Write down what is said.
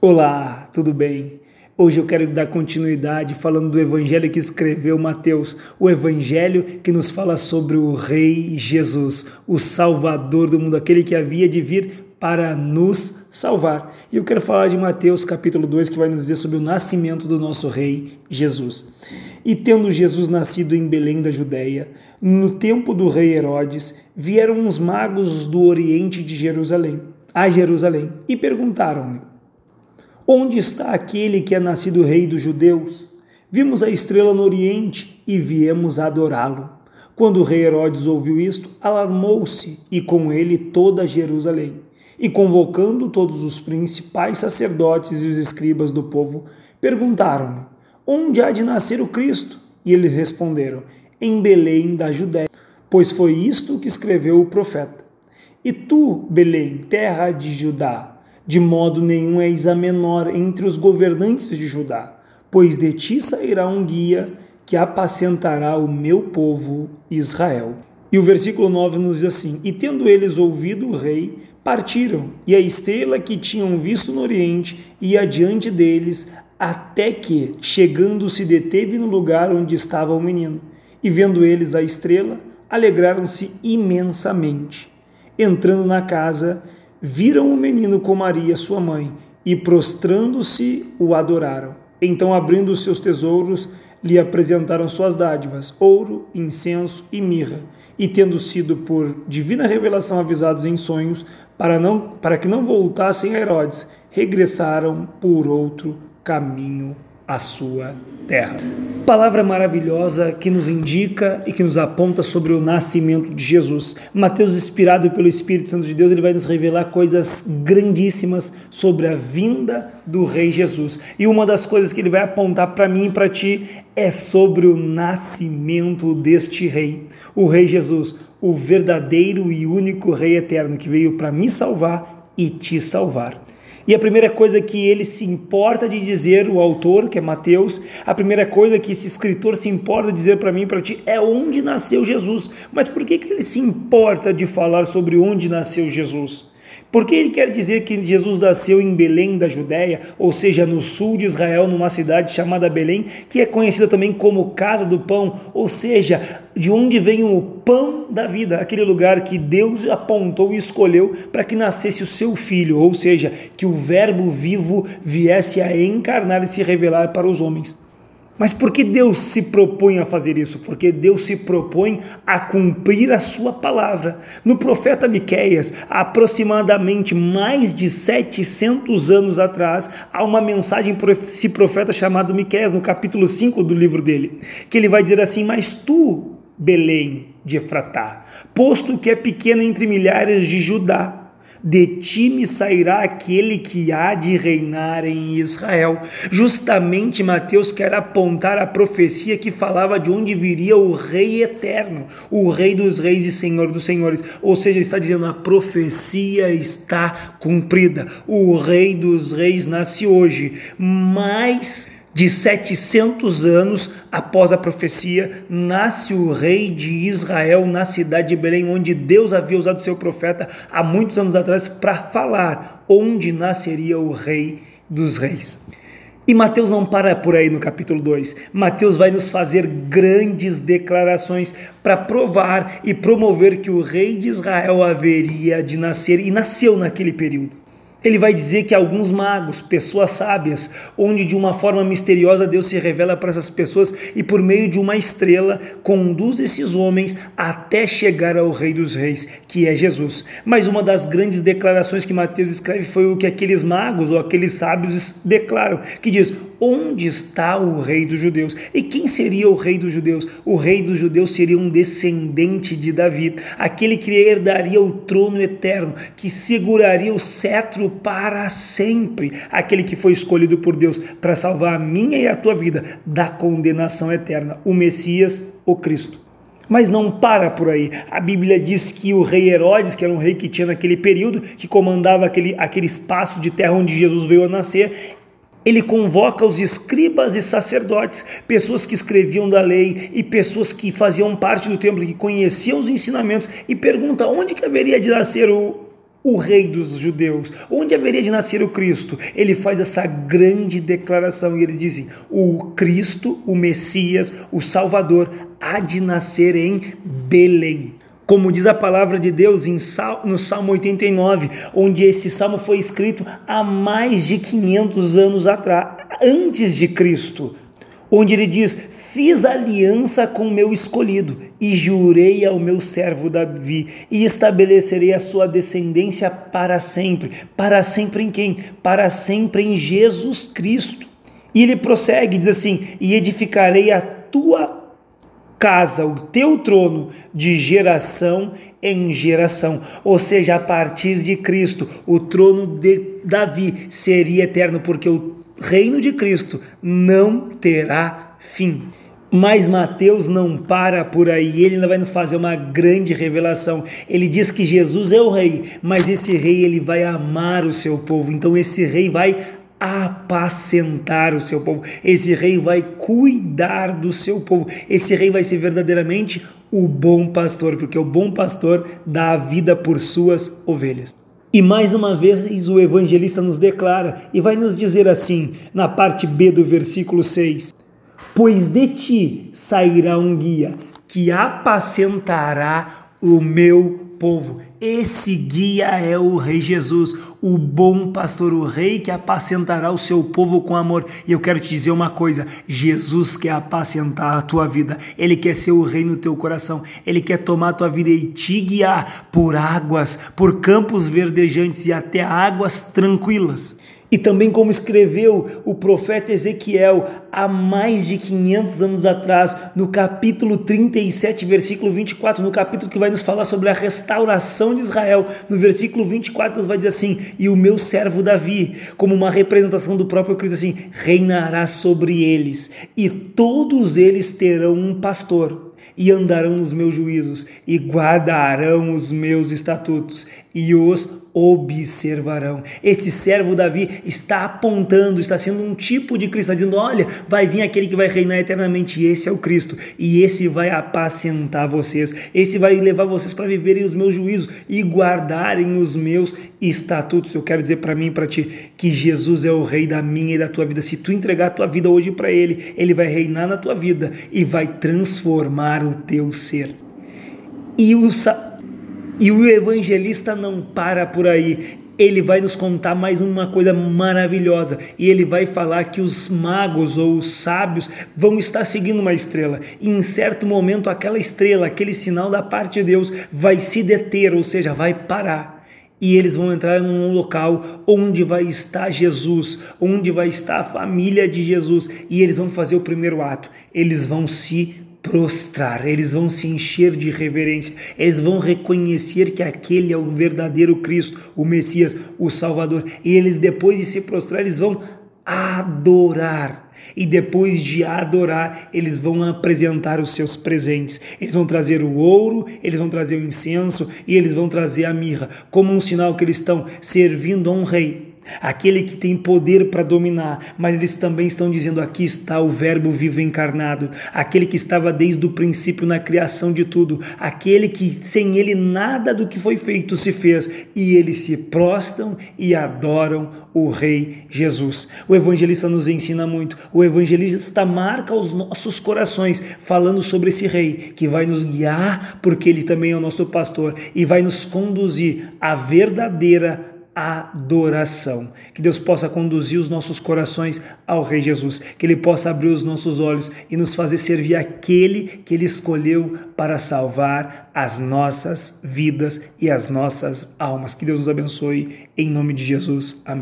Olá, tudo bem? Hoje eu quero dar continuidade falando do evangelho que escreveu Mateus, o evangelho que nos fala sobre o Rei Jesus, o Salvador do mundo, aquele que havia de vir para nos salvar. E eu quero falar de Mateus capítulo 2, que vai nos dizer sobre o nascimento do nosso Rei Jesus. E tendo Jesus nascido em Belém da Judéia, no tempo do rei Herodes, vieram uns magos do oriente de Jerusalém, a Jerusalém, e perguntaram-lhe Onde está aquele que é nascido rei dos judeus? Vimos a estrela no oriente e viemos adorá-lo. Quando o rei Herodes ouviu isto, alarmou-se e com ele toda Jerusalém. E convocando todos os principais sacerdotes e os escribas do povo, perguntaram-lhe: Onde há de nascer o Cristo? E eles responderam: Em Belém da Judéia, pois foi isto que escreveu o profeta. E tu, Belém, terra de Judá, de modo nenhum és a menor entre os governantes de Judá, pois de ti sairá um guia que apacentará o meu povo Israel. E o versículo 9 nos diz assim: E tendo eles ouvido o rei, partiram, e a estrela que tinham visto no oriente ia adiante deles, até que, chegando, se deteve no lugar onde estava o menino. E vendo eles a estrela, alegraram-se imensamente. Entrando na casa, viram o menino com Maria, sua mãe, e prostrando-se o adoraram. Então, abrindo os seus tesouros, lhe apresentaram suas dádivas, ouro, incenso e mirra. E tendo sido por divina revelação avisados em sonhos, para, não, para que não voltassem a Herodes, regressaram por outro caminho à sua terra. Palavra maravilhosa que nos indica e que nos aponta sobre o nascimento de Jesus. Mateus, inspirado pelo Espírito Santo de Deus, ele vai nos revelar coisas grandíssimas sobre a vinda do Rei Jesus. E uma das coisas que ele vai apontar para mim e para ti é sobre o nascimento deste Rei, o Rei Jesus, o verdadeiro e único Rei eterno que veio para me salvar e te salvar. E a primeira coisa que ele se importa de dizer, o autor, que é Mateus, a primeira coisa que esse escritor se importa de dizer para mim e para ti é onde nasceu Jesus. Mas por que, que ele se importa de falar sobre onde nasceu Jesus? Porque ele quer dizer que Jesus nasceu em Belém da Judéia, ou seja, no sul de Israel, numa cidade chamada Belém, que é conhecida também como Casa do Pão, ou seja, de onde vem o pão da vida, aquele lugar que Deus apontou e escolheu para que nascesse o seu filho, ou seja, que o Verbo vivo viesse a encarnar e se revelar para os homens. Mas por que Deus se propõe a fazer isso? Porque Deus se propõe a cumprir a sua palavra. No profeta Miqueias, aproximadamente mais de 700 anos atrás, há uma mensagem para esse profeta chamado Miqueias, no capítulo 5 do livro dele, que ele vai dizer assim: "Mas tu, Belém de Efratá, posto que é pequena entre milhares de Judá, de ti me sairá aquele que há de reinar em Israel. Justamente Mateus quer apontar a profecia que falava de onde viria o Rei eterno, o Rei dos Reis e Senhor dos Senhores. Ou seja, está dizendo: a profecia está cumprida. O Rei dos Reis nasce hoje, mas de 700 anos após a profecia, nasce o rei de Israel na cidade de Belém, onde Deus havia usado seu profeta há muitos anos atrás para falar onde nasceria o rei dos reis. E Mateus não para por aí no capítulo 2. Mateus vai nos fazer grandes declarações para provar e promover que o rei de Israel haveria de nascer e nasceu naquele período. Ele vai dizer que alguns magos, pessoas sábias, onde de uma forma misteriosa Deus se revela para essas pessoas e por meio de uma estrela conduz esses homens até chegar ao Rei dos Reis, que é Jesus. Mas uma das grandes declarações que Mateus escreve foi o que aqueles magos ou aqueles sábios declaram, que diz: Onde está o Rei dos Judeus? E quem seria o Rei dos Judeus? O Rei dos Judeus seria um descendente de Davi, aquele que herdaria o trono eterno, que seguraria o cetro para sempre, aquele que foi escolhido por Deus para salvar a minha e a tua vida da condenação eterna, o Messias, o Cristo. Mas não para por aí. A Bíblia diz que o rei Herodes, que era um rei que tinha naquele período, que comandava aquele, aquele espaço de terra onde Jesus veio a nascer, ele convoca os escribas e sacerdotes, pessoas que escreviam da lei e pessoas que faziam parte do templo, que conheciam os ensinamentos, e pergunta onde que haveria de nascer o, o rei dos judeus, onde haveria de nascer o Cristo. Ele faz essa grande declaração e ele diz: o Cristo, o Messias, o Salvador, há de nascer em Belém. Como diz a palavra de Deus no Salmo 89, onde esse salmo foi escrito há mais de 500 anos atrás, antes de Cristo, onde ele diz: Fiz aliança com meu escolhido e jurei ao meu servo Davi e estabelecerei a sua descendência para sempre. Para sempre em quem? Para sempre em Jesus Cristo. E ele prossegue, diz assim: E edificarei a tua casa, o teu trono, de geração em geração. Ou seja, a partir de Cristo, o trono de Davi seria eterno, porque o reino de Cristo não terá fim. Mas Mateus não para por aí, ele ainda vai nos fazer uma grande revelação. Ele diz que Jesus é o rei, mas esse rei ele vai amar o seu povo. Então esse rei vai apacentar o seu povo. Esse rei vai cuidar do seu povo. Esse rei vai ser verdadeiramente o bom pastor, porque o bom pastor dá a vida por suas ovelhas. E mais uma vez o evangelista nos declara e vai nos dizer assim, na parte B do versículo 6: pois de ti sairá um guia que apacentará o meu povo. Esse guia é o Rei Jesus, o bom pastor, o Rei que apacentará o seu povo com amor. E eu quero te dizer uma coisa: Jesus quer apacentar a tua vida, ele quer ser o Rei no teu coração, ele quer tomar a tua vida e te guiar por águas, por campos verdejantes e até águas tranquilas. E também como escreveu o profeta Ezequiel há mais de 500 anos atrás, no capítulo 37, versículo 24, no capítulo que vai nos falar sobre a restauração de Israel, no versículo 24 Deus vai dizer assim: "E o meu servo Davi, como uma representação do próprio Cristo assim, reinará sobre eles, e todos eles terão um pastor." e andarão nos meus juízos, e guardarão os meus estatutos, e os observarão. Esse servo Davi está apontando, está sendo um tipo de Cristo, está dizendo: olha, vai vir aquele que vai reinar eternamente, e esse é o Cristo, e esse vai apacentar vocês, esse vai levar vocês para viverem os meus juízos e guardarem os meus estatutos. Eu quero dizer para mim e para ti que Jesus é o rei da minha e da tua vida. Se tu entregar a tua vida hoje para ele, ele vai reinar na tua vida e vai transformar o teu ser. E o, e o evangelista não para por aí. Ele vai nos contar mais uma coisa maravilhosa e ele vai falar que os magos ou os sábios vão estar seguindo uma estrela. E em certo momento, aquela estrela, aquele sinal da parte de Deus, vai se deter, ou seja, vai parar e eles vão entrar num local onde vai estar Jesus, onde vai estar a família de Jesus, e eles vão fazer o primeiro ato. Eles vão se prostrar, eles vão se encher de reverência, eles vão reconhecer que aquele é o verdadeiro Cristo, o Messias, o Salvador, e eles depois de se prostrar, eles vão adorar. E depois de adorar, eles vão apresentar os seus presentes. Eles vão trazer o ouro, eles vão trazer o incenso e eles vão trazer a mirra, como um sinal que eles estão servindo a um rei aquele que tem poder para dominar, mas eles também estão dizendo: aqui está o Verbo vivo encarnado, aquele que estava desde o princípio na criação de tudo, aquele que sem ele nada do que foi feito se fez, e eles se prostam e adoram o Rei Jesus. O evangelista nos ensina muito, o evangelista marca os nossos corações, falando sobre esse Rei que vai nos guiar, porque ele também é o nosso pastor e vai nos conduzir à verdadeira adoração. Que Deus possa conduzir os nossos corações ao Rei Jesus, que Ele possa abrir os nossos olhos e nos fazer servir aquele que Ele escolheu para salvar as nossas vidas e as nossas almas. Que Deus nos abençoe em nome de Jesus. Amém.